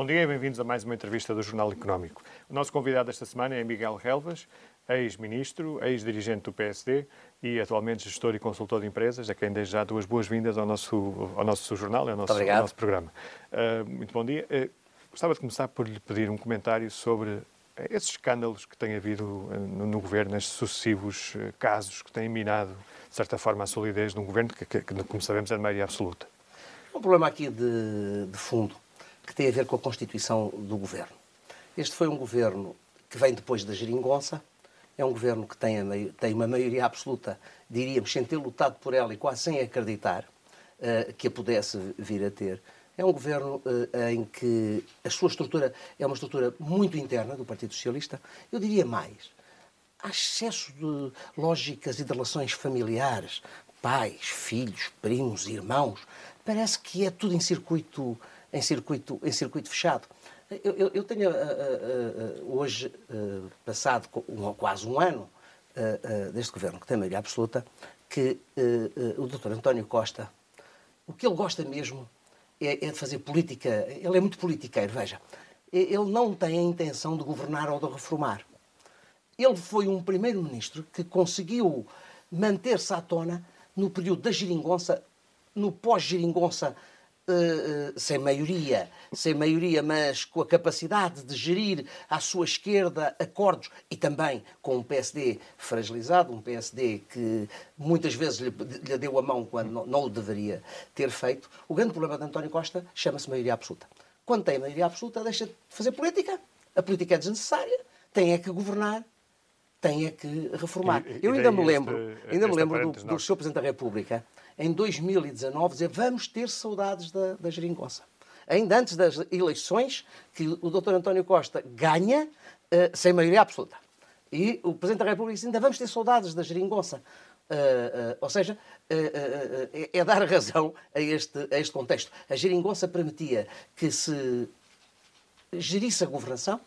Bom dia e bem-vindos a mais uma entrevista do Jornal Económico. O nosso convidado esta semana é Miguel Relvas, ex-ministro, ex-dirigente do PSD e atualmente gestor e consultor de empresas, a quem desde já duas boas-vindas ao nosso, ao nosso jornal e ao nosso, ao nosso programa. Uh, muito bom dia. Uh, gostava de começar por lhe pedir um comentário sobre esses escândalos que tem havido no, no governo, estes sucessivos casos que têm minado, de certa forma, a solidez de um governo que, que, que como sabemos, é de maioria absoluta. Um problema aqui de, de fundo que tem a ver com a constituição do governo. Este foi um governo que vem depois da geringonça, é um governo que tem, tem uma maioria absoluta, diríamos, sem ter lutado por ela e quase sem acreditar uh, que a pudesse vir a ter. É um governo uh, em que a sua estrutura é uma estrutura muito interna do Partido Socialista. Eu diria mais. Há excesso de lógicas e de relações familiares, pais, filhos, primos, irmãos. Parece que é tudo em circuito em circuito, em circuito fechado. Eu, eu, eu tenho uh, uh, uh, hoje, passado um, quase um ano deste governo, que tem maioria absoluta, que o Dr. António Costa, o que ele gosta mesmo é, é de fazer política. Ele é muito politiqueiro, veja. Ele não tem a intenção de governar ou de reformar. Ele foi um primeiro-ministro que conseguiu manter-se à tona no período da geringonça, no pós-geringonça Uh, sem maioria, sem maioria, mas com a capacidade de gerir à sua esquerda acordos e também com um PSD fragilizado, um PSD que muitas vezes lhe, lhe deu a mão quando não, não, o deveria ter feito. O grande problema de António Costa chama-se maioria absoluta. Quando tem maioria absoluta, deixa de fazer política. A política é desnecessária, tem é que governar, tem é que reformar. E, Eu ainda me lembro, este, ainda me lembro do, do Sr. Presidente da República em 2019 dizer vamos ter saudades da, da geringonça. Ainda antes das eleições, que o Dr. António Costa ganha uh, sem maioria absoluta. E o Presidente da República diz ainda vamos ter saudades da geringonça. Uh, uh, ou seja, é, é dar razão a este, a este contexto. A geringonça permitia que se gerisse a governação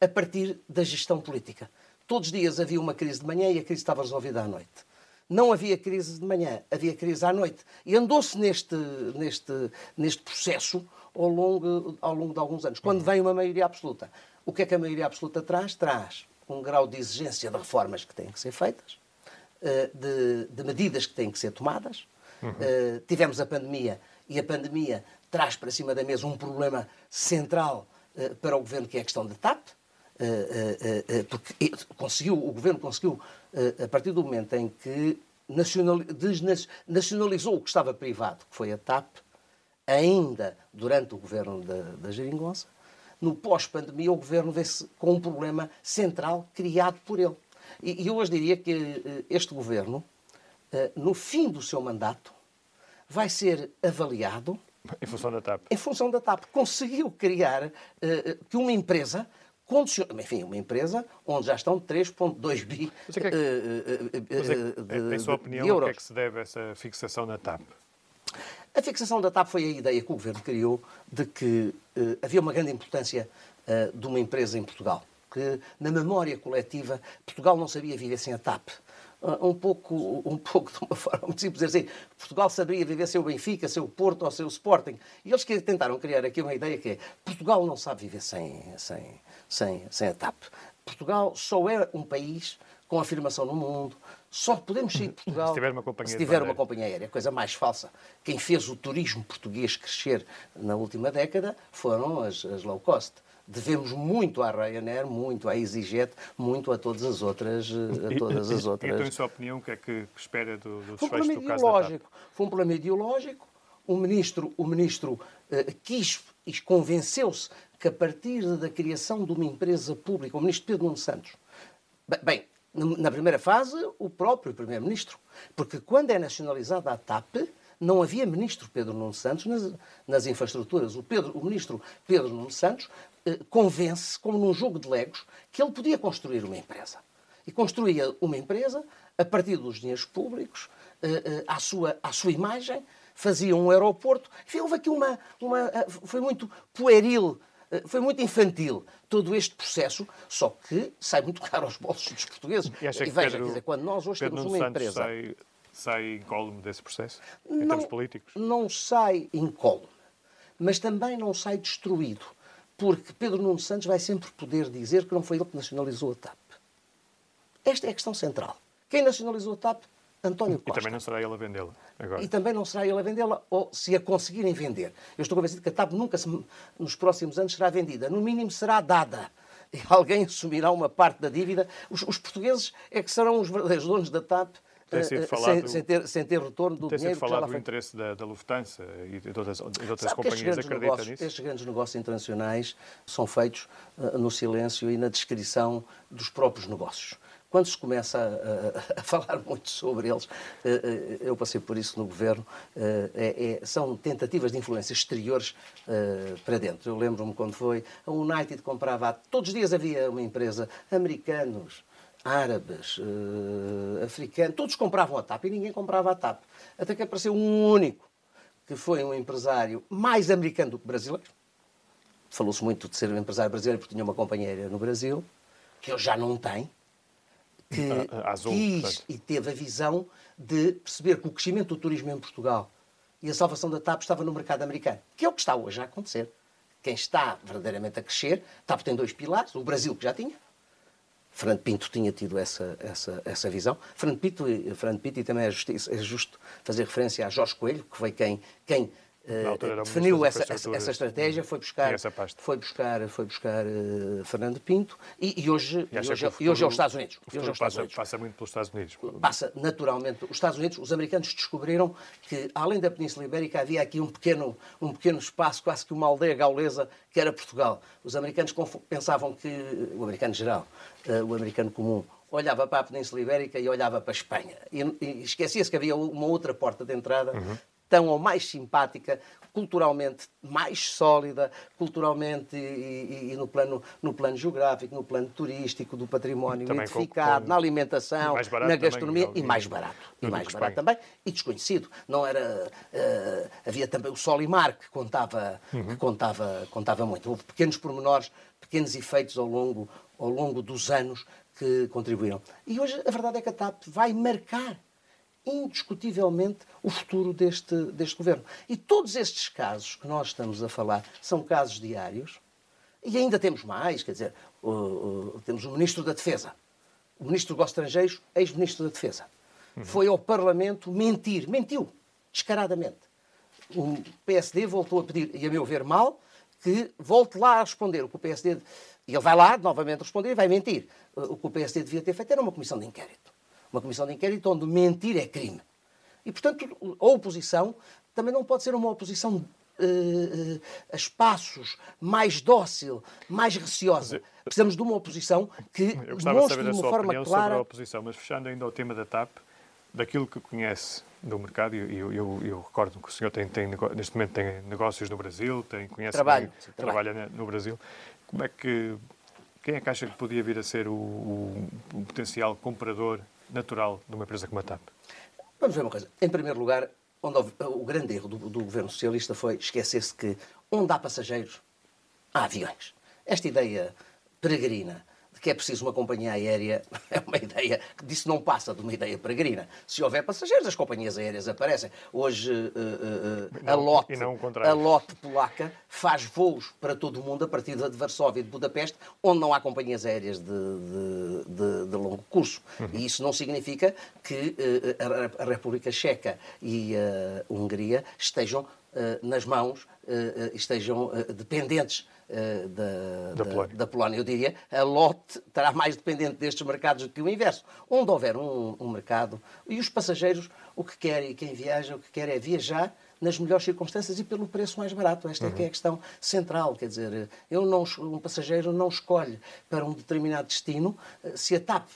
a partir da gestão política. Todos os dias havia uma crise de manhã e a crise estava resolvida à noite não havia crise de manhã, havia crise à noite. E andou-se neste, neste, neste processo ao longo, ao longo de alguns anos. Quando vem uma maioria absoluta, o que é que a maioria absoluta traz? Traz um grau de exigência de reformas que têm que ser feitas, eh, de, de medidas que têm que ser tomadas. Uhum. Tivemos a pandemia e a pandemia traz para cima da mesa um problema central eh, para o governo que é a questão da TAP. Porque conseguiu, o governo conseguiu a partir do momento em que nacionalizou o que estava privado, que foi a TAP, ainda durante o governo da, da Geringonça, no pós-pandemia o governo vê-se com um problema central criado por ele. E, e eu hoje diria que eh, este governo, eh, no fim do seu mandato, vai ser avaliado. Em função da TAP. Em função da TAP. Conseguiu criar que uma empresa condiciona, enfim, uma empresa onde já estão 3,2 bi mas é que é que, Em sua opinião, o que é que se deve essa fixação na TAP? A fixação da TAP foi a ideia que o Governo criou de que uh, havia uma grande importância uh, de uma empresa em Portugal. Que na memória coletiva, Portugal não sabia viver sem a TAP. Uh, um, pouco, um pouco de uma forma muito simples, assim, Portugal saberia viver sem o Benfica, sem o Porto ou sem o Sporting. E eles que tentaram criar aqui uma ideia que é Portugal não sabe viver sem, sem, sem, sem a TAP. Portugal só é um país com afirmação no mundo. Só podemos sair de Portugal se tiver uma companhia, tiver uma companhia aérea. Coisa mais falsa. Quem fez o turismo português crescer na última década foram as, as low cost. Devemos muito à Ryanair, muito à EasyJet, muito a todas as outras. A todas as outras. Então, em sua opinião, o que é que espera do, do Foi um problema do ideológico. Foi um problema ideológico. O ministro, o ministro uh, quis e convenceu-se que a partir da criação de uma empresa pública, o ministro Pedro Nuno Santos, bem, na primeira fase, o próprio primeiro-ministro, porque quando é nacionalizada a TAP, não havia ministro Pedro Nuno Santos nas, nas infraestruturas. O, Pedro, o ministro Pedro Nuno Santos eh, convence, como num jogo de legos, que ele podia construir uma empresa. E construía uma empresa a partir dos dinheiros públicos, eh, eh, à, sua, à sua imagem, fazia um aeroporto. Enfim, houve aqui uma, uma. Eh, foi muito pueril eh, foi muito infantil todo este processo, só que sai muito caro aos bolsos dos portugueses. E, e veja, Pedro, dizer, quando nós hoje Pedro temos uma Santos empresa. Sai, sai incólume desse processo, em não, termos políticos? Não sai incólume, mas também não sai destruído. Porque Pedro Nuno Santos vai sempre poder dizer que não foi ele que nacionalizou a TAP. Esta é a questão central. Quem nacionalizou a TAP? António Costa. E também não será ele a vendê-la agora. E também não será ele a vendê-la, ou se a conseguirem vender. Eu estou convencido que a TAP nunca, nos próximos anos, será vendida. No mínimo, será dada. E alguém assumirá uma parte da dívida. Os, os portugueses é que serão os verdadeiros donos da TAP tem sido eh, falado, sem, sem, ter, sem ter retorno do tem dinheiro. Tem sido falado do interesse da, da, Lufthansa e de outras, de outras companhias acreditam negócios, nisso? Estes grandes negócios internacionais são feitos uh, no silêncio e na descrição dos próprios negócios. Quando se começa a, a, a falar muito sobre eles, eu passei por isso no governo, é, é, são tentativas de influência exteriores para dentro. Eu lembro-me quando foi, a United comprava, todos os dias havia uma empresa, americanos, árabes, uh, africanos, todos compravam a TAP e ninguém comprava a TAP. Até que apareceu um único, que foi um empresário mais americano do que brasileiro. Falou-se muito de ser um empresário brasileiro porque tinha uma companhia aérea no Brasil, que ele já não tem, que Azul, quis portanto. e teve a visão de perceber que o crescimento do turismo em Portugal e a salvação da TAP estava no mercado americano, que é o que está hoje a acontecer. Quem está verdadeiramente a crescer, TAP tem dois pilares, o Brasil que já tinha, Fernando Pinto tinha tido essa, essa, essa visão. Fernando Pinto, Fernando Pinto e também é, é justo fazer referência a Jorge Coelho, que foi quem, quem definiu essa, essa, essa, estratégia, foi buscar, foi buscar, foi buscar uh, Fernando Pinto e, e hoje, e hoje, futuro, e hoje é os Estados Unidos. Hoje é passa, Unidos. passa, muito pelos Estados Unidos. Passa naturalmente. Os Estados Unidos, os americanos descobriram que, além da Península Ibérica, havia aqui um pequeno, um pequeno espaço, quase que uma aldeia gaulesa, que era Portugal. Os americanos pensavam que, o americano geral, uh, o americano comum, olhava para a Península Ibérica e olhava para a Espanha. E, e esquecia-se que havia uma outra porta de entrada uhum tão ou mais simpática, culturalmente mais sólida, culturalmente e, e, e, no, plano, no plano geográfico, no plano turístico, do património também identificado, com, com... na alimentação, na gastronomia também, e mais barato. E mais barato também, e desconhecido. Não era, uh, havia também o Sol e Mar, que contava, uhum. que contava, contava muito. Houve pequenos pormenores, pequenos efeitos ao longo, ao longo dos anos que contribuíram. E hoje a verdade é que a TAP vai marcar indiscutivelmente o futuro deste, deste governo. E todos estes casos que nós estamos a falar são casos diários, e ainda temos mais, quer dizer, uh, uh, temos o Ministro da Defesa, o Ministro dos Estrangeiros, ex-Ministro da Defesa. Uhum. Foi ao Parlamento mentir, mentiu, descaradamente. O PSD voltou a pedir, e a meu ver mal, que volte lá a responder o que o PSD. E ele vai lá novamente responder e vai mentir. O que o PSD devia ter feito era uma comissão de inquérito uma comissão de inquérito onde mentir é crime. E, portanto, a oposição também não pode ser uma oposição uh, a espaços, mais dócil, mais receosa. Precisamos de uma oposição que Eu gostava de saber a sua forma clara... sobre a oposição, mas fechando ainda o tema da TAP, daquilo que conhece do mercado, e eu, eu, eu, recordo que o senhor tem, tem, neste momento tem negócios no Brasil, tem, conhece trabalho, bem, sim, trabalha no Brasil. Como é que quem é que acha que podia vir a ser o, o, o potencial comprador natural de uma empresa como a TAP? Vamos ver uma coisa. Em primeiro lugar, onde houve, o grande erro do, do governo socialista foi esquecer-se que onde há passageiros, há aviões. Esta ideia peregrina que é preciso uma companhia aérea é uma ideia que disso não passa de uma ideia peregrina. Se houver passageiros, as companhias aéreas aparecem. Hoje uh, uh, a, Lotte, a Lotte polaca faz voos para todo o mundo a partir de Varsóvia e de Budapeste, onde não há companhias aéreas de, de, de, de longo curso. Uhum. E isso não significa que uh, a, a República Checa e a Hungria estejam nas mãos, estejam dependentes uh, da, da, Polónia. da, Polónia. Eu diria, a lote estará mais dependente destes mercados do que o inverso. Onde houver um, um mercado, e os passageiros, o que querem, e quem viaja, o que quer é viajar nas melhores circunstâncias e pelo preço mais barato. Esta uhum. é, que é a questão central. Quer dizer, eu não, um passageiro não escolhe para um determinado destino eh, se a TAP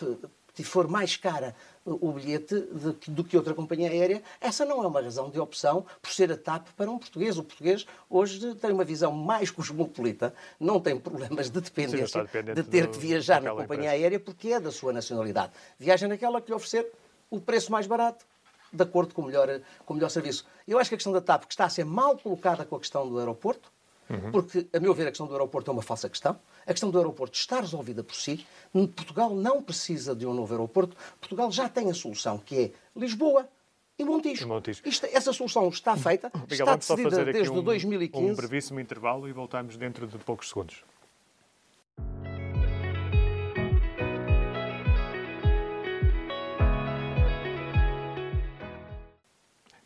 for mais cara o bilhete de, do que outra companhia aérea, essa não é uma razão de opção por ser a TAP para um português. O português hoje tem uma visão mais cosmopolita, não tem problemas de dependência, de ter que viajar na companhia empresa. aérea porque é da sua nacionalidade. Viaja naquela que lhe oferecer o preço mais barato, de acordo com o melhor, com o melhor serviço. Eu acho que a questão da TAP, que está a ser mal colocada com a questão do aeroporto, Uhum. Porque, a meu ver, a questão do aeroporto é uma falsa questão. A questão do aeroporto está resolvida por si. Portugal não precisa de um novo aeroporto. Portugal já tem a solução, que é Lisboa, e Montijo. E Montijo. Isto, essa solução está feita, Miguel, está decidida desde um, 2015. um brevíssimo intervalo e voltamos dentro de poucos segundos.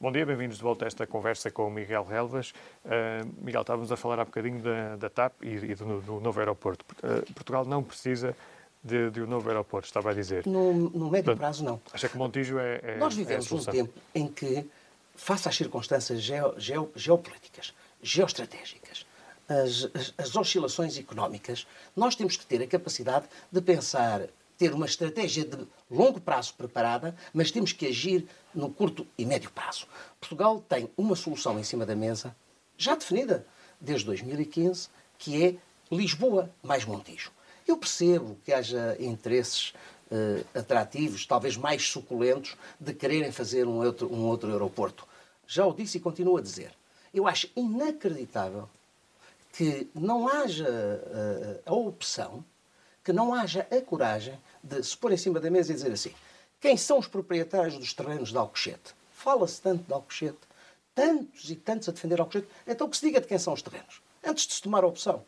Bom dia, bem-vindos de volta a esta conversa com o Miguel Relvas. Uh, Miguel, estávamos a falar há bocadinho da, da TAP e, e do, do, novo aeroporto. Uh, Portugal não precisa de, de, um novo aeroporto, estava a dizer. No, no médio Portanto, prazo, não. Acha que Montijo é, é Nós vivemos é um tempo em que, face às circunstâncias geo, geo, geopolíticas, geoestratégicas, as, as, as oscilações económicas, nós temos que ter a capacidade de pensar ter uma estratégia de longo prazo preparada, mas temos que agir no curto e médio prazo. Portugal tem uma solução em cima da mesa, já definida desde 2015, que é Lisboa mais Montijo. Eu percebo que haja interesses uh, atrativos, talvez mais suculentos, de quererem fazer um outro, um outro aeroporto. Já o disse e continuo a dizer. Eu acho inacreditável que não haja uh, a opção, que não haja a coragem de se pôr em cima da mesa e dizer assim: quem são os proprietários dos terrenos de Alcochete? Fala-se tanto de Alcochete, tantos e tantos a defender Alcochete, então que se diga de quem são os terrenos, antes de se tomar a opção.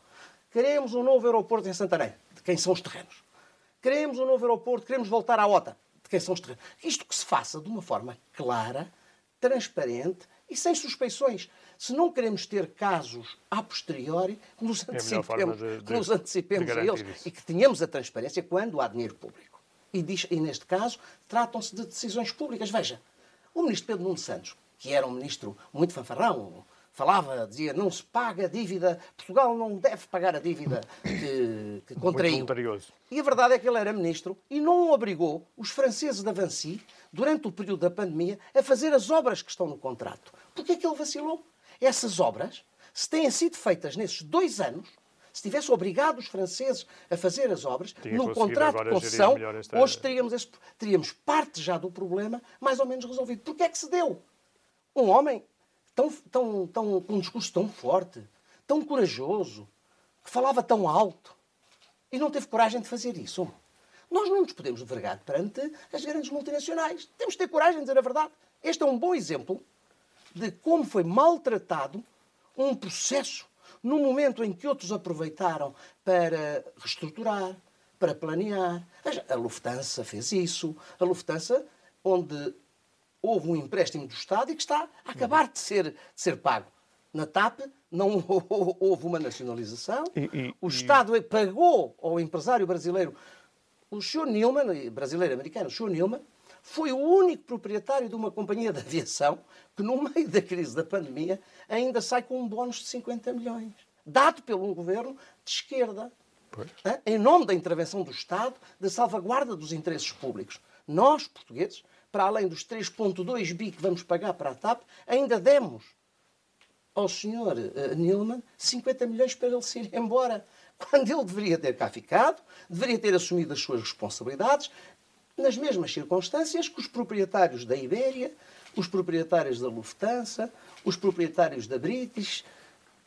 Queremos um novo aeroporto em Santarém, de quem são os terrenos. Queremos um novo aeroporto, queremos voltar à OTA, de quem são os terrenos. Isto que se faça de uma forma clara, transparente e sem suspeições. Se não queremos ter casos a posteriori, que nos É antecipemos, de- de- que nos antecipemos a eles isso. e que tenhamos a transparência quando há dinheiro público. E, diz- e neste caso, tratam-se de decisões públicas. Veja, o ministro Pedro Nuno Santos, que era um ministro muito fanfarrão, falava, dizia, não se paga a dívida, Portugal não deve pagar a dívida que, que contraiu. E a verdade é que ele era ministro e não obrigou os franceses da Vinci, durante o período da pandemia, a fazer as obras que estão no contrato. Porquê é que ele vacilou? Essas obras, se têm sido feitas nesses dois anos, se tivesse obrigado os franceses a fazer as obras, Tinha conseguido contrato de concessão, esta- hoje teríamos, teríamos parte já do problema mais ou menos resolvido. Porquê é que se deu? Um homem tão, tão, tão, com um discurso tão forte, tão corajoso, que falava tão alto, e não teve coragem de fazer isso. Nós não nos podemos vergar perante as grandes multinacionais. Temos de ter coragem de dizer a verdade. Este é um bom exemplo de como foi maltratado um processo no momento em que outros aproveitaram para reestruturar, para planear. A Lufthansa fez isso. A Lufthansa, onde houve um empréstimo do Estado e que está a acabar de ser, de ser pago. Na TAP não houve uma nacionalização. E- e- o e- Estado pagou ao empresário brasileiro. O Sr. Newman, brasileiro-americano, o Sr. Newman, foi o único proprietário de uma companhia de aviação que, no meio da crise da pandemia, ainda sai com um bónus de 50 milhões, dado pelo um governo de esquerda. Em nome da intervenção do Estado, da salvaguarda dos interesses públicos. Nós, portugueses, para além dos 3,2 bi que vamos pagar para a TAP, ainda demos ao senhor eh, Nilman 50 milhões para ele se ir embora. Quando ele deveria ter cá ficado, deveria ter assumido as suas responsabilidades, nas mesmas circunstâncias que os proprietários da Ibéria, os proprietários da Lufthansa, os proprietários da British,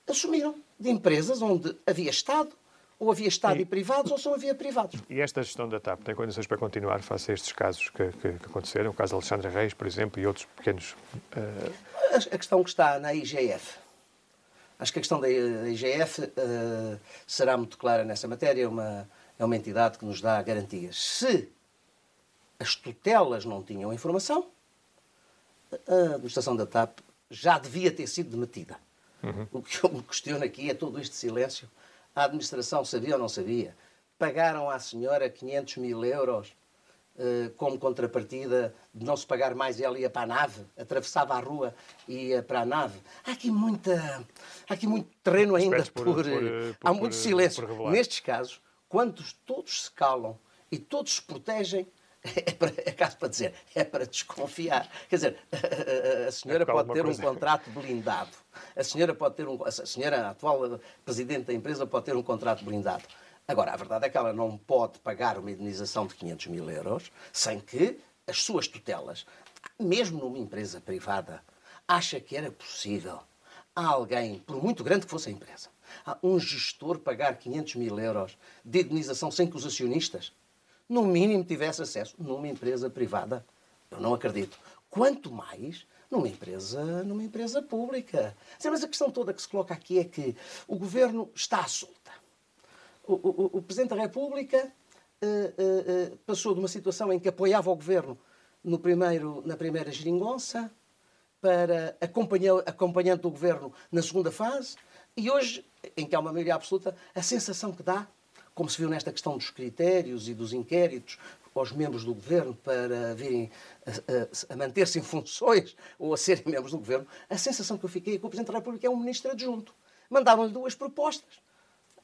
assumiram de empresas onde havia Estado, ou havia Estado e, E- privados, ou só havia privados. E esta gestão da TAP tem condições para continuar face a estes casos que, que- que aconteceram? O caso de Alexandre Reis, por exemplo, e outros pequenos. eh, A a questão que está na IGF. Acho que a questão da IGF eh, será muito clara nessa matéria. É uma, é uma entidade que nos dá garantias. Se as tutelas não tinham informação, a administração da TAP já devia ter sido demitida. O que eu me questiono aqui é todo este silêncio. A administração sabia ou não sabia? Pagaram à senhora 500 mil euros eh, como contrapartida de não se pagar mais e ela ia para a nave, atravessava a rua e ia para a nave. Há aqui, muita, há aqui muito terreno ainda por... por- por- eh, por- há muito silêncio. Nestes casos, quando todos se calam e todos se protegem, é, para, é caso para dizer, é para desconfiar. Quer dizer, a, senhora É pode ter um coisa- contrato blindado. A senhora pode ter um, a senhora, a atual presidente da empresa, pode ter um contrato blindado. Agora, a verdade é que ela não pode pagar uma indenização de 500 mil euros sem que as suas tutelas, mesmo numa empresa privada, acha que era possível a alguém, por muito grande que fosse a empresa, a um gestor pagar 500 mil euros de indenização sem que os acionistas, no mínimo, tivessem acesso numa empresa privada? Eu não acredito. Quanto mais numa empresa, numa empresa pública. Mas a questão toda que se coloca aqui é que o governo está à solta. O, o, o Presidente da República uh, uh, passou de uma situação em que apoiava o governo no primeiro, na primeira geringonça para acompanhando o governo na segunda fase e hoje, em que há uma maioria absoluta, a sensação que dá, como se viu nesta questão dos critérios e dos inquéritos, aos membros do governo para virem a, a, a manter-se em funções ou a serem membros do governo, a sensação que eu fiquei é que o Presidente da República é um ministro adjunto. Mandaram-lhe duas propostas.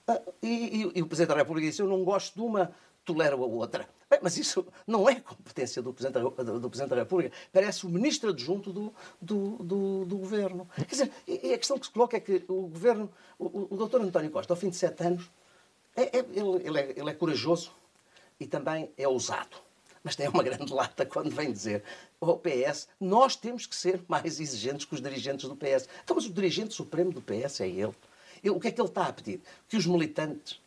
Ah, e, e, e, o Presidente da República disse: Eu não gosto de uma, tolero a outra. Bem, mas isso não é competência do Presidente da, do Presidente da República. Parece o ministro adjunto do, do, do, do Governo. Quer dizer, e a questão que se coloca é que o Governo, o, o doutor António Costa, ao fim de sete anos, é, é, ele, ele, é, ele é corajoso, e também é ousado. Mas tem uma grande lata quando vem dizer ao PS, nós temos que ser mais exigentes que os dirigentes do PS. Então, mas o dirigente supremo do PS é ele. O que é que ele está a pedir? Que os militantes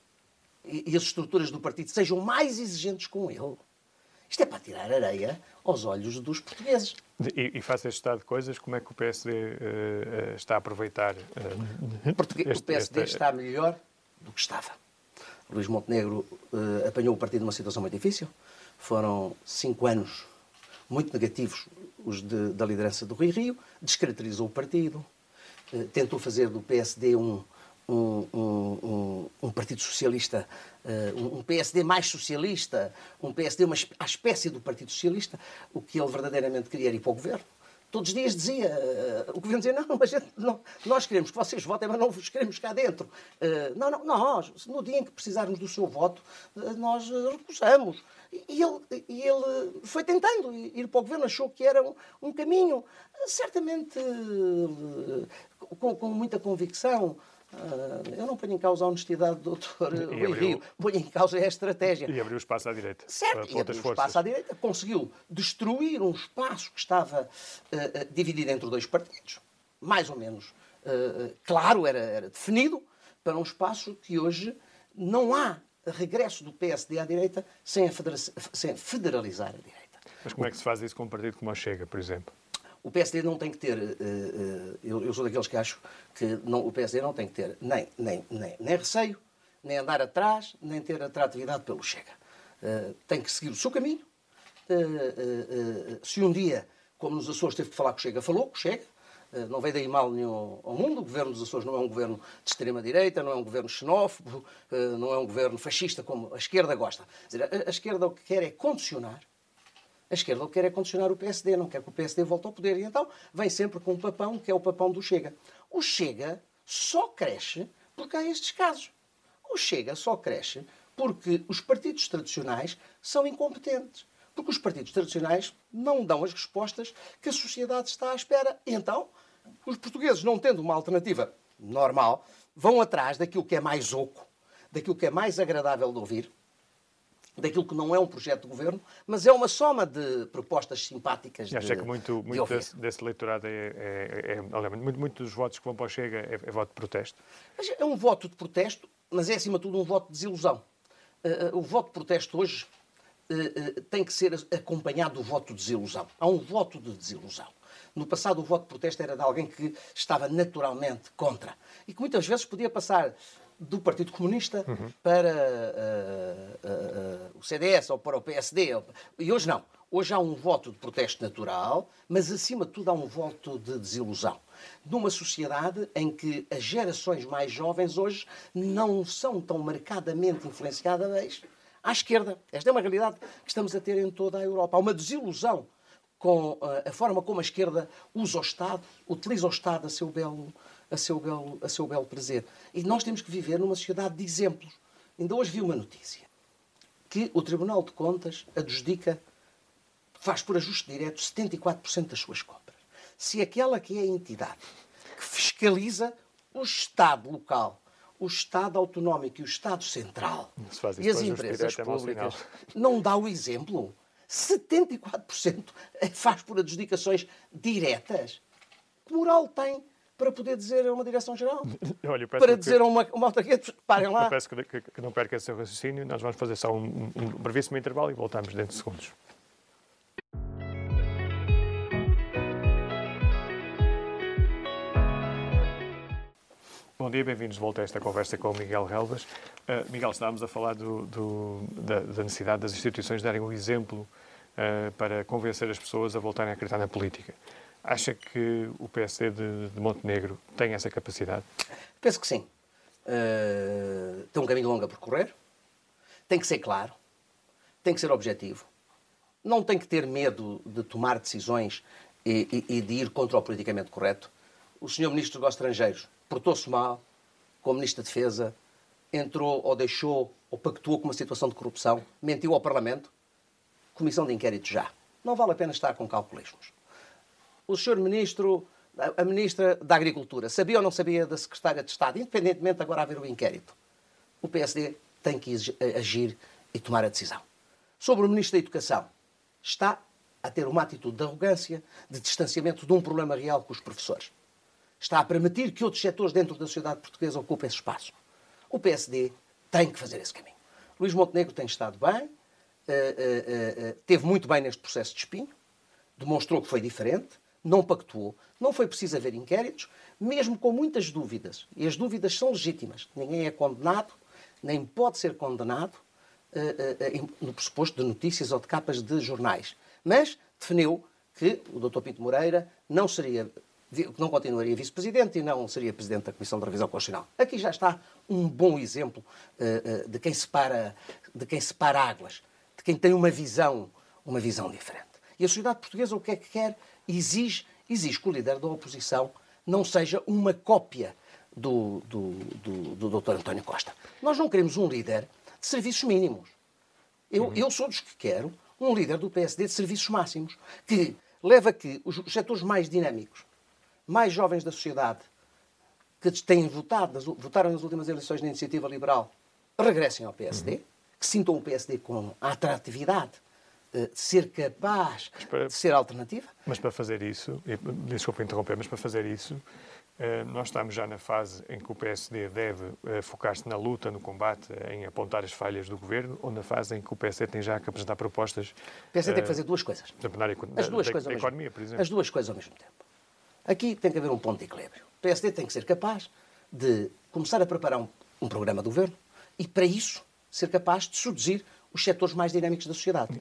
e as estruturas do partido sejam mais exigentes com ele. Isto é para tirar areia aos olhos dos portugueses. E, e face a este estado de coisas, como é que o PSD uh, eh, uh, está a aproveitar? Uh, este, o PSD está melhor do que estava. Luís Montenegro uh, apanhou o partido numa situação muito difícil. Foram cinco anos muito negativos os de, da liderança do Rui Rio, descaracterizou o partido, uh, tentou fazer do PSD um, um, um, um partido socialista, uh, um PSD mais socialista, um PSD uma, a espécie do Partido Socialista, o que ele verdadeiramente queria era ir para o governo todos os dias dizia, uh, o governo dizia, não, mas não, nós queremos que vocês votem, mas não vos queremos cá dentro. Uh, não, não, nós, no dia em que precisarmos do seu voto, uh, nós recusamos. E ele, e ele foi tentando ir para o governo, achou que era um, um caminho, certamente com, com muita convicção, Uh, eu não ponho em causa a honestidade do doutor Rui Rio, ponho em causa a estratégia. E abriu espaço à direita. Certo, e abriu espaço à direita, conseguiu destruir um espaço que estava uh, uh, dividido entre dois partidos, mais ou menos claro, era, era definido, para um espaço que hoje não há regresso do PSD à direita sem, sem federalizar a direita. Mas como é que se faz isso com um partido como a Chega, por exemplo? O PSD não tem que ter, uh, uh, eu, sou daqueles que acho que não, o PSD não tem que ter nem, nem, nem, nem receio, nem andar atrás, nem ter atratividade pelo Chega. Uh, tem que seguir o seu caminho. se um dia, como nos Açores, teve que falar com o Chega, falou com o Chega. não veio daí mal nenhum ao mundo. O governo dos Açores não é um governo de extrema-direita, não é um governo xenófobo, não é um governo fascista como a esquerda gosta. A esquerda o que quer é condicionar a esquerda quer é condicionar o PSD, não quer que o PSD volte ao poder. E então vem sempre com um papão, que é o papão do Chega. O Chega só cresce porque há estes casos. O Chega só cresce porque os partidos tradicionais são incompetentes. Porque os partidos tradicionais não dão as respostas que a sociedade está à espera. E então, os portugueses, não tendo uma alternativa normal, vão atrás daquilo que é mais oco, daquilo que é mais agradável de ouvir, daquilo que não é um projeto de governo, mas é uma soma de propostas simpáticas. E acha que muito, muito de desse, desse, eleitorado é, é, é, é muito, muito dos votos que vão para o Chega é, é, voto de protesto? Mas é um voto de protesto, mas é acima de tudo um voto de desilusão. Uh, uh, o voto de protesto hoje uh, tem que ser acompanhado do voto de desilusão. Há um voto de desilusão. No passado, o voto de protesto era de alguém que estava naturalmente contra e que muitas vezes podia passar do Partido Comunista uhum. para uh, uh, uh, o CDS ou para o PSD. E hoje não. Hoje há um voto de protesto natural, mas acima de tudo há um voto de desilusão. Numa sociedade em que as gerações mais jovens hoje não são tão marcadamente influenciadas à esquerda. Esta é uma realidade que estamos a ter em toda a Europa. Há uma desilusão com a forma como a esquerda usa o Estado, utiliza o Estado a seu belo a seu belo, a seu belo prazer. E nós temos que viver numa sociedade de exemplos. Ainda hoje vi uma notícia que o Tribunal de Contas adjudica, faz por ajuste direto 74% das suas compras. Se aquela que é a entidade que fiscaliza o Estado local, o Estado autonómico e o Estado central e as empresas é públicas não dá o exemplo, 74% faz por adjudicações diretas. Que moral tem para poder dizer a uma direção-geral. Para dizer que... a uma, uma autarquia, parem lá. Eu peço que, que, que não perca esse seu raciocínio. Nós vamos fazer só um, um brevíssimo intervalo e voltamos dentro de segundos. Bom dia, bem-vindos de volta a esta conversa com o Miguel Helvas. Uh, eh, Miguel, estávamos a falar do, do, da, da, necessidade das instituições darem um exemplo uh, para convencer as pessoas a voltarem a acreditar na política. Acha que o PSD de, de Montenegro tem essa capacidade? Penso que sim. Uh, tem um caminho longo a percorrer, tem que ser claro, tem que ser objetivo, não tem que ter medo de tomar decisões e, e, e de ir contra o politicamente correto. O senhor Ministro dos Estrangeiros portou-se mal como Ministro da Defesa, entrou ou deixou ou pactuou com uma situação de corrupção, mentiu ao Parlamento. Comissão de inquérito já. Não vale a pena estar com calculismos. O senhor Ministro, a Ministra da Agricultura, sabia ou não sabia da Secretária de Estado, independentemente agora haver o inquérito? O PSD tem que agir e tomar a decisão. Sobre o Ministro da Educação, está a ter uma atitude de arrogância, de distanciamento de um problema real com os professores. Está a permitir que outros setores dentro da sociedade portuguesa ocupem esse espaço. O PSD tem que fazer esse caminho. Luís Montenegro tem estado bem, uh, uh, teve muito bem neste processo de espinho, demonstrou que foi diferente, não pactuou, não foi preciso haver inquéritos, mesmo com muitas dúvidas. E as dúvidas são legítimas. Ninguém é condenado, nem pode ser condenado no pressuposto de notícias ou de capas de jornais mas definiu que o Dr. Pinto Moreira não seria não continuaria vice-presidente e não seria presidente da Comissão de Revisão Constitucional. Aqui já está um bom exemplo uh, uh, de quem separa de quem separa águas, de quem tem uma visão, uma visão diferente. E a sociedade portuguesa o que é que quer? Exige, exige que o líder da oposição não seja uma cópia do, do, do, do Dr. António Costa. Nós não queremos um líder de serviços mínimos. Eu, uhum. eu sou dos que quero um líder do PSD de serviços máximos, que leva que os setores mais dinâmicos, mais jovens da sociedade, que têm votado, votaram nas últimas eleições na iniciativa liberal, regressem ao PSD, uhum. que sintam o PSD com a atratividade de ser capaz para, de ser alternativa. Mas para fazer isso, desculpa interromper, mas para fazer isso, eh, nós estamos já na fase em que o PSD deve eh, focar-se na luta, no combate, em apontar as falhas do governo, ou na fase em que o PSD tem já que apresentar propostas. O PSD tem que fazer duas coisas. Exemplo, na área as duas da, coisas da economia, por exemplo. As duas coisas ao mesmo tempo. Aqui tem que haver um ponto de equilíbrio. O PSD tem que ser capaz de começar a preparar um, um programa do governo e, para isso, ser capaz de seduzir os setores mais dinâmicos da sociedade.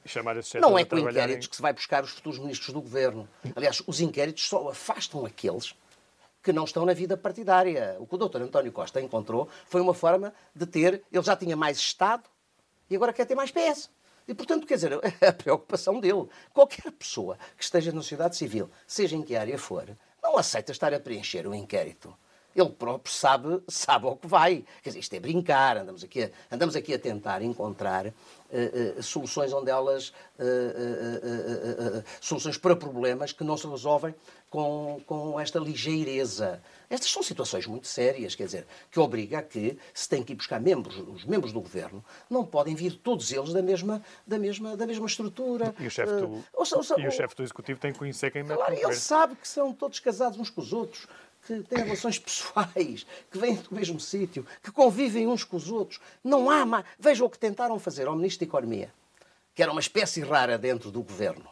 Não é com inquéritos em... que se vai buscar os futuros ministros do governo. Aliás, os inquéritos só afastam aqueles que não estão na vida partidária. O que o doutor António Costa encontrou foi uma forma de ter. Ele já tinha mais Estado e agora quer ter mais PS. E, portanto, quer dizer, é a preocupação dele. Qualquer pessoa que esteja na sociedade civil, seja em que área for, não aceita estar a preencher o inquérito ele próprio sabe, sabe ao que vai. Quer dizer, isto é brincar, andamos aqui a, andamos aqui a tentar encontrar uh, uh, soluções onde elas. Uh, soluções para problemas que não se resolvem com, com esta ligeireza. Estas são situações muito sérias, quer dizer, que obriga a que se tem que ir buscar membros, os membros do governo, não podem vir todos eles da mesma, da mesma, da mesma estrutura. E o chefe do, ou, ou, e o chefe do executivo tem que conhecer quem mete claro, Ele sabe que são todos casados uns com os outros que têm relações pessoais, que vêm do mesmo sítio, que convivem uns com os outros. Não há mais. Vejam o que tentaram fazer ao Ministro da Economia, que era uma espécie rara dentro do governo.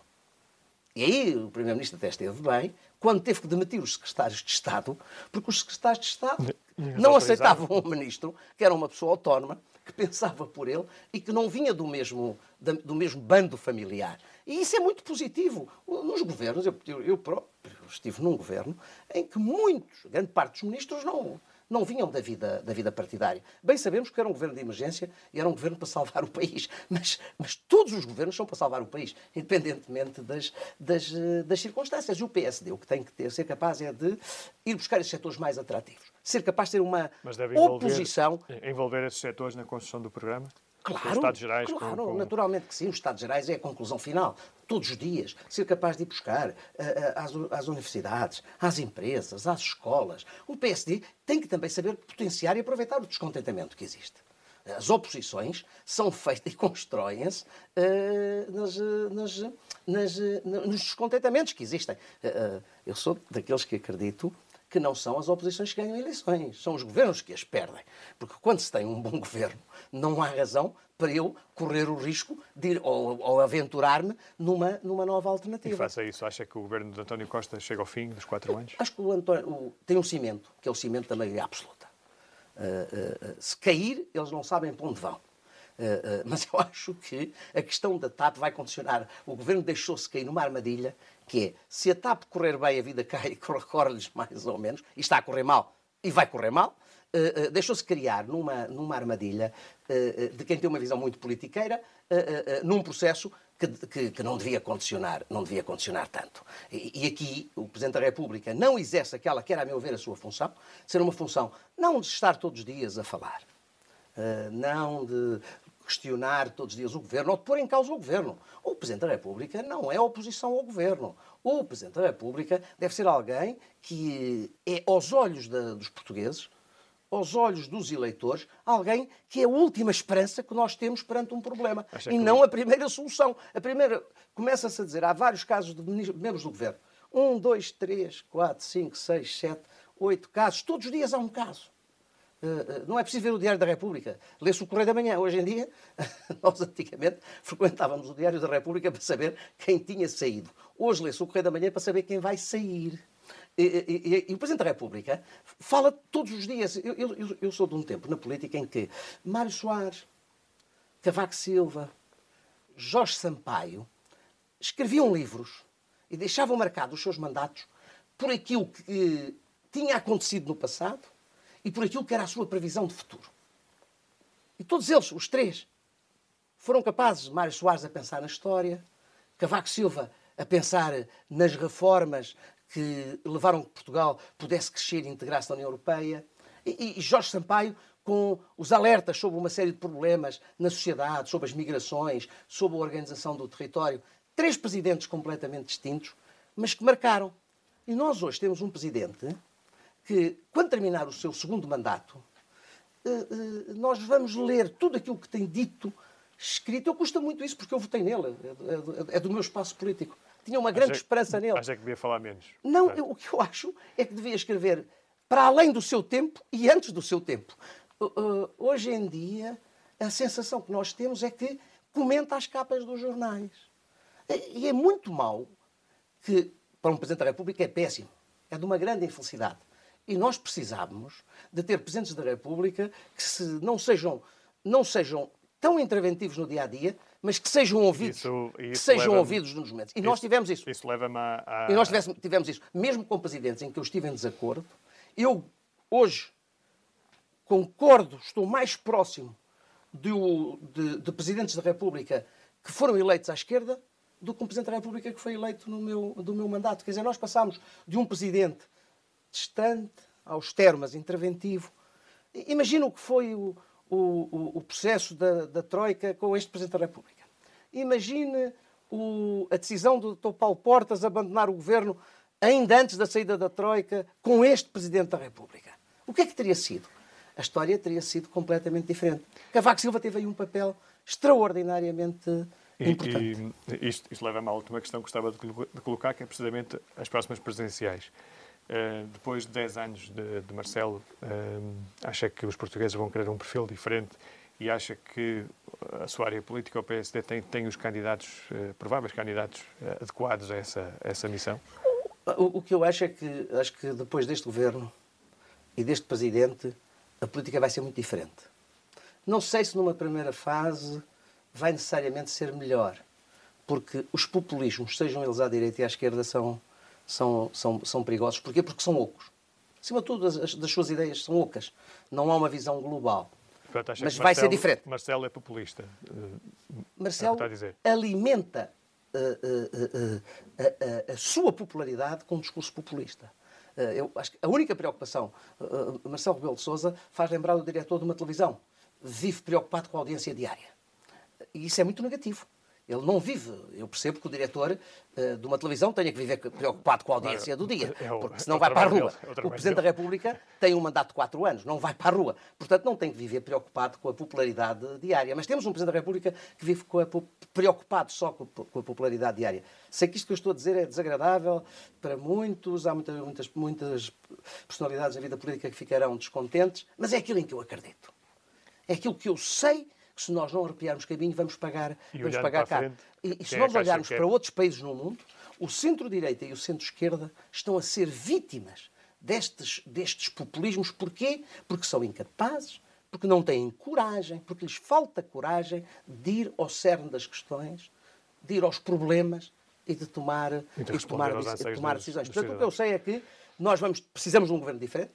E aí o Primeiro-Ministro até esteve bem, quando teve que demitir os secretários de Estado, porque os secretários de Estado não aceitavam o Ministro, que era uma pessoa autónoma, que pensava por ele e que não vinha do mesmo, do mesmo bando familiar. E isso é muito positivo. Nos governos, eu, eu próprio estive num governo em que muitos, grande parte dos ministros não, não vinham da vida, da vida partidária. Bem sabemos que era um governo de emergência e era um governo para salvar o país, mas, mas todos os governos são para salvar o país, independentemente das, das, das circunstâncias. E o PSD o que tem que ter, ser capaz é de ir buscar esses setores mais atrativos. Ser capaz de ter uma oposição. Envolver, envolver esses setores na construção do programa? Claro, os Estados Gerais, claro com, com... naturalmente que sim. Os Estados Gerais é a conclusão final. Todos os dias, ser capaz de ir buscar uh, às, às, universidades, às empresas, às escolas. O PSD tem que também saber potenciar e aproveitar o descontentamento que existe. As oposições são feitas e constroem-se uh, nas, nas, nas, nos descontentamentos que existem. Uh, eu sou daqueles que acredito que não são as oposições que ganham eleições, são os governos que as perdem. Porque quando se tem um bom governo, não há razão para eu correr o risco de ir, ou, ou aventurar-me numa, numa nova alternativa. E faça isso. Acha que o governo de António Costa chega ao fim dos quatro anos? Acho que o António o, tem um cimento, que é o cimento da maioria absoluta. se cair, eles não sabem para onde vão. mas eu acho que a questão da TAP vai condicionar. O governo deixou-se cair numa armadilha que é, se a TAP correr bem, a vida cai e corre-lhes mais ou menos, e está a correr mal, e vai correr mal, uh, uh, deixou-se criar numa, numa armadilha uh, de quem tem uma visão muito politiqueira, num processo que, que, que, não devia condicionar, não devia condicionar tanto. E, e, aqui o Presidente da República não exerce aquela que era, a meu ver, a sua função, ser uma função não de estar todos os dias a falar, não de questionar todos os dias o governo ou de pôr em causa o governo. O Presidente da República não é oposição ao governo. O Presidente da República deve ser alguém que é, aos olhos da, dos portugueses, aos olhos dos eleitores, alguém que é a última esperança que nós temos perante um problema. e não a primeira solução. A primeira, começa-se a dizer, há vários casos de membros do governo. Um, dois, três, quatro, cinco, seis, sete, oito casos. Todos os dias há um caso. Eh, eh, não é preciso ver o Diário da República. Lê-se o Correio da Manhã. Hoje em dia, nós antigamente frequentávamos o Diário da República para saber quem tinha saído. Hoje lê-se o Correio da Manhã para saber quem vai sair. E, e, e, o Presidente da República fala todos os dias. Eu, eu, eu, sou de um tempo na política em que Mário Soares, Cavaco Silva, Jorge Sampaio escreviam livros e deixavam marcados os seus mandatos por aquilo que tinha acontecido no passado e por aquilo que era a sua previsão de futuro. E todos eles, os três, foram capazes, Mário Soares a pensar na história, Cavaco Silva a pensar nas reformas que levaram que Portugal pudesse crescer e integrar-se na União Europeia, e, e Jorge Sampaio com os alertas sobre uma série de problemas na sociedade, sobre as migrações, sobre a organização do território. Três presidentes completamente distintos, mas que marcaram. E nós hoje temos um presidente que, quando terminar o seu segundo mandato, eh, eh, nós vamos ler tudo aquilo que tem dito, escrito. Eu custa muito isso porque eu votei nele, é, é, é do meu espaço político. Tinha uma grande acho esperança nele. Acha que devia falar menos? Não, eu, o que eu acho é que devia escrever para além do seu tempo e antes do seu tempo. Uh, hoje em dia, a sensação que nós temos é que comenta as capas dos jornais. E é muito mau que, para um Presidente da República, é péssimo. É de uma grande infelicidade. E nós precisávamos de ter Presidentes da República que se não sejam, não sejam tão interventivos no dia a dia, mas que sejam ouvidos, isso, isso que sejam ouvidos nos momentos. E isso, nós tivemos isso. Isso leva-me a, a, E nós tivemos, tivemos isso. Mesmo com presidentes em que eu estive em desacordo, eu hoje concordo, estou mais próximo de, de, de presidentes da República que foram eleitos à esquerda do que um presidente da República que foi eleito no meu, do meu mandato. Quer dizer, nós passámos de um presidente distante, austero, mas interventivo. Imagina o que foi o, o, o processo da, da, Troika com este Presidente da República. Imagine o, a decisão do Dr. Paulo Portas abandonar o governo ainda antes da saída da Troika com este Presidente da República. O que é que teria sido? A história teria sido completamente diferente. Cavaco Silva teve aí um papel extraordinariamente importante. E, e isto, isto leva-me à última questão que gostava de, de colocar, que é precisamente as próximas presidenciais. Uh, depois de 10 anos de, de Marcelo, uh, acha que os portugueses vão querer um perfil diferente e acha que a sua área política, o PSD, tem, tem os candidatos, uh, prováveis candidatos adequados a essa, a essa missão? O, o, que eu acho é que, acho que depois deste governo e deste presidente, a política vai ser muito diferente. Não sei se numa primeira fase vai necessariamente ser melhor, porque os populismos, sejam eles à direita e à esquerda, são são, são, são perigosos. Porquê? Porque são ocos. Acima de tudo, as, das suas ideias são ocas. Não há uma visão global. Portanto, Mas vai Marcelo, ser diferente. Marcelo é populista. Marcelo é alimenta uh, uh, uh, a, a, sua popularidade com um discurso populista. Eh, eu acho que a única preocupação, eh, eh, Marcelo Rebelo de Sousa faz lembrar o diretor de uma televisão. Vive preocupado com a audiência diária. E isso é muito negativo. Ele não vive. Eu percebo que o diretor uh, de uma televisão tenha que viver preocupado com a audiência do dia, é o, porque senão é vai para a rua. O Presidente da República tem um mandato de quatro anos, não vai para a rua. Portanto, não tem que viver preocupado com a popularidade diária. Mas temos um Presidente da República que vive a, preocupado só com, com, a popularidade diária. Sei que isto que eu estou a dizer é desagradável para muitos, há muitas, muitas, muitas personalidades na vida política que ficarão descontentes, mas é aquilo em que eu acredito. É aquilo que eu sei que se nós não arrepiarmos caminho, vamos pagar, vamos pagar caro. E, e se nós é olharmos para outros países no mundo, o centro-direita e o centro-esquerda estão a ser vítimas destes, destes populismos. Porquê? Porque são incapazes, porque não têm coragem, porque lhes falta coragem de ir ao cerne das questões, de ir aos problemas e de tomar, e de e tomar, de tomar decisões. Portanto, o que eu sei é que nós vamos, precisamos de um governo diferente.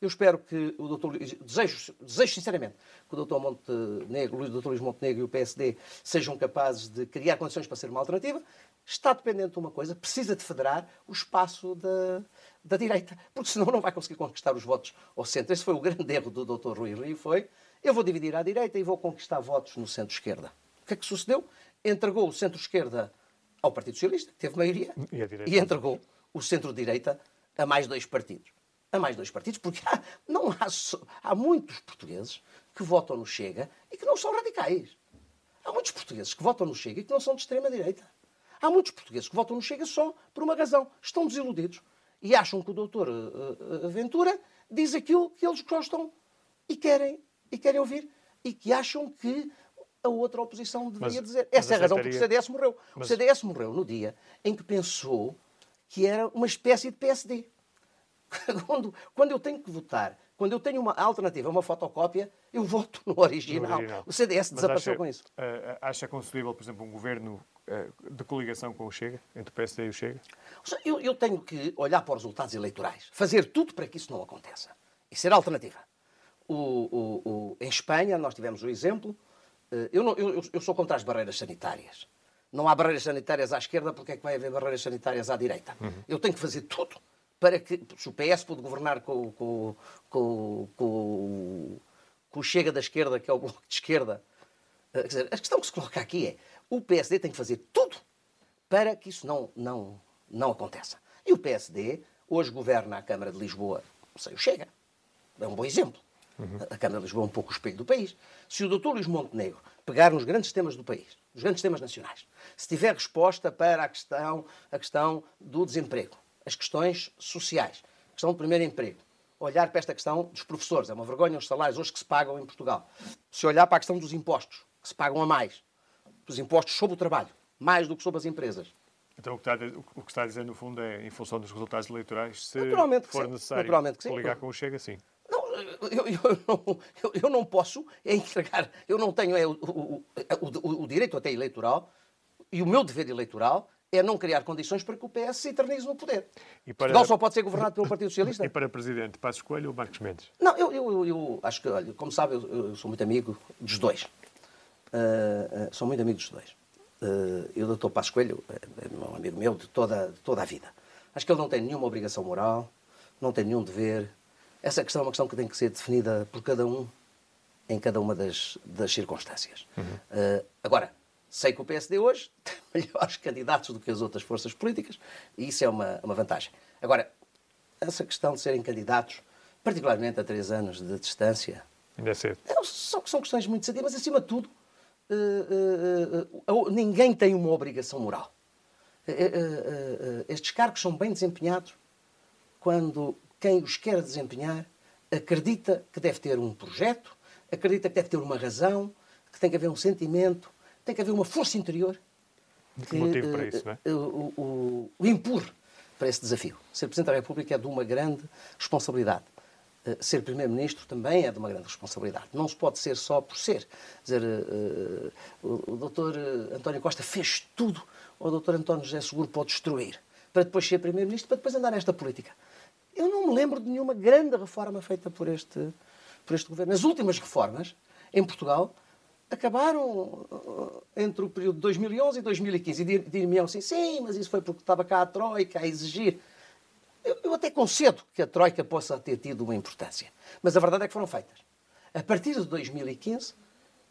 Eu espero que o doutor, desejo, desejo sinceramente que o doutor Montenegro, o doutor Luís Montenegro e o PSD sejam capazes de criar condições para ser uma alternativa. Está dependente de uma coisa, precisa de federar o espaço da, da direita, porque senão não vai conseguir conquistar os votos ao centro. Esse foi o grande erro do doutor Rui Rio, foi eu vou dividir à direita e vou conquistar votos no centro-esquerda. O que é que sucedeu? Entregou o centro-esquerda ao Partido Socialista, que teve maioria, e, e entregou o centro-direita a mais dois partidos. A mais dois partidos, porque há, não há, há muitos portugueses que votam no Chega e que não são radicais. Há muitos portugueses que votam no Chega e que não são de extrema-direita. Há muitos portugueses que votam no Chega só por uma razão. Estão desiludidos e acham que o doutor uh, Ventura diz aquilo que eles gostam e querem, e querem ouvir e que acham que a outra oposição deveria mas, dizer. Essa é a razão porque o CDS morreu. Mas... O CDS morreu no dia em que pensou que era uma espécie de PSD. Quando, quando eu tenho que votar, quando eu tenho uma alternativa, uma fotocópia, eu voto no original. No original. O CDS desapareceu acha, com isso. Uh, acha concebível, por exemplo, um governo uh, de coligação com o Chega, entre o PSD e o Chega? Eu, eu tenho que olhar para os resultados eleitorais, fazer tudo para que isso não aconteça e ser alternativa. O, o, o, em Espanha, nós tivemos o exemplo eh, eu, não, eu, eu, sou contra as barreiras sanitárias. Não há barreiras sanitárias à esquerda, porque é que vai haver barreiras sanitárias à direita? Uhum. Eu tenho que fazer tudo para que. Se o PS pode governar com, com, com, com, com o Chega da esquerda, que é o Bloco de Esquerda. Eh, quer dizer, a questão que se coloca aqui é: o PSD tem que fazer tudo para que isso não, não, não aconteça. E o PSD hoje governa a Câmara de Lisboa, não sei, o Chega. É um bom exemplo. Uhum. A Câmara de Lisboa é um pouco o espelho do país. Se o doutor Luís Montenegro pegar nos grandes temas do país, nos grandes temas nacionais, se tiver resposta para a questão, a questão do desemprego, as questões sociais, a questão do primeiro emprego, olhar para esta questão dos professores, é uma vergonha os salários hoje que se pagam em Portugal. Se olhar para a questão dos impostos, que se pagam a mais, dos impostos sobre o trabalho, mais do que sobre as empresas. Então o que, está, o que está a dizer, no fundo, é, em função dos resultados eleitorais, se for sim. necessário Naturalmente que ligar com o Chega, sim eu, eu, não, eu, eu, não posso é entregar, eu não tenho é, o, o, o, o, direito até eleitoral e o meu dever eleitoral é não criar condições para que o PS se eternize no poder. E para... Portugal só pode ser governado pelo Partido Socialista. E para Presidente, Passos Coelho ou Marcos Mendes? Não, eu, eu, eu acho que, olha, como sabe, eu, sou muito amigo dos dois. Uh, uh, sou muito amigo dos dois. Uh, eu, doutor Passos Coelho, é, é um amigo meu de toda, de toda a vida. Acho que ele não tem nenhuma obrigação moral, não tem nenhum dever, essa questão é uma questão que tem que ser definida por cada um em cada uma das, das circunstâncias. Uhum. Uh, agora, sei que o PSD hoje tem melhores candidatos do que as outras forças políticas e isso é uma, uma vantagem. Agora, essa questão de serem candidatos, particularmente a três anos de distância, Ainda é cedo. É, são, são questões muito sadias, mas acima de tudo, uh, uh, ninguém tem uma obrigação moral. estes cargos são bem desempenhados quando quem os quer desempenhar acredita que deve ter um projeto, acredita que deve ter uma razão, que tem que haver um sentimento, tem que haver uma força interior que, motivo para isso, não é? o, o, o empurre para esse desafio. Ser Presidente da República é de uma grande responsabilidade. Eh, ser Primeiro-Ministro também é de uma grande responsabilidade. Não se pode ser só por ser. Dizer, uh, o, o doutor António Costa fez tudo, ou o doutor António José Seguro pode destruir, para depois ser Primeiro-Ministro, para depois andar nesta política. Eu não me lembro de nenhuma grande reforma feita por este, por este governo. As últimas reformas em Portugal acabaram uh, entre o período de 2011 e 2015. E dir-me assim, sim, mas isso foi porque estava cá a Troika a exigir. Eu, eu até concedo que a Troika possa ter tido uma importância. Mas a verdade é que foram feitas. A partir de 2015,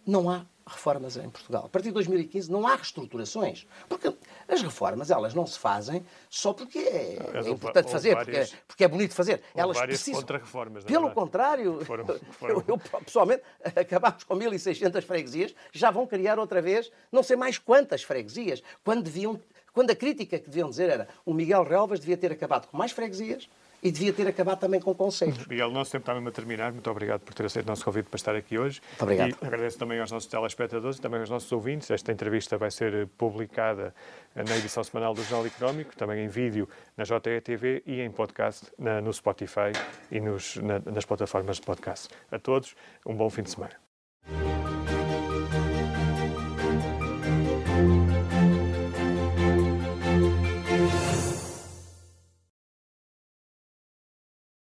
não há reformas em Portugal. A partir de 2015 não há reestruturações. Porque as reformas, elas não se fazem só porque é, é importante fazer, várias, porque, é, porque é bonito fazer. Elas precisam. contra-reformas. Pelo contrário, foram, foram... Eu, eu, pessoalmente, acabámos com 1.600 freguesias, já vão criar outra vez não sei mais quantas freguesias, quando deviam. Quando a crítica que deviam dizer era o Miguel Relvas devia ter acabado com mais freguesias e devia ter acabado também com conselhos. Miguel, o nosso tempo está mesmo a terminar. Muito obrigado por ter aceito o nosso convite para estar aqui hoje. Muito obrigado. E agradeço também aos nossos telespectadores e também aos nossos ouvintes. Esta entrevista vai ser publicada na edição semanal do Jornal Económico, também em vídeo na JETV e em podcast na, no Spotify e nos, na, nas plataformas de podcast. A todos, um bom fim de semana.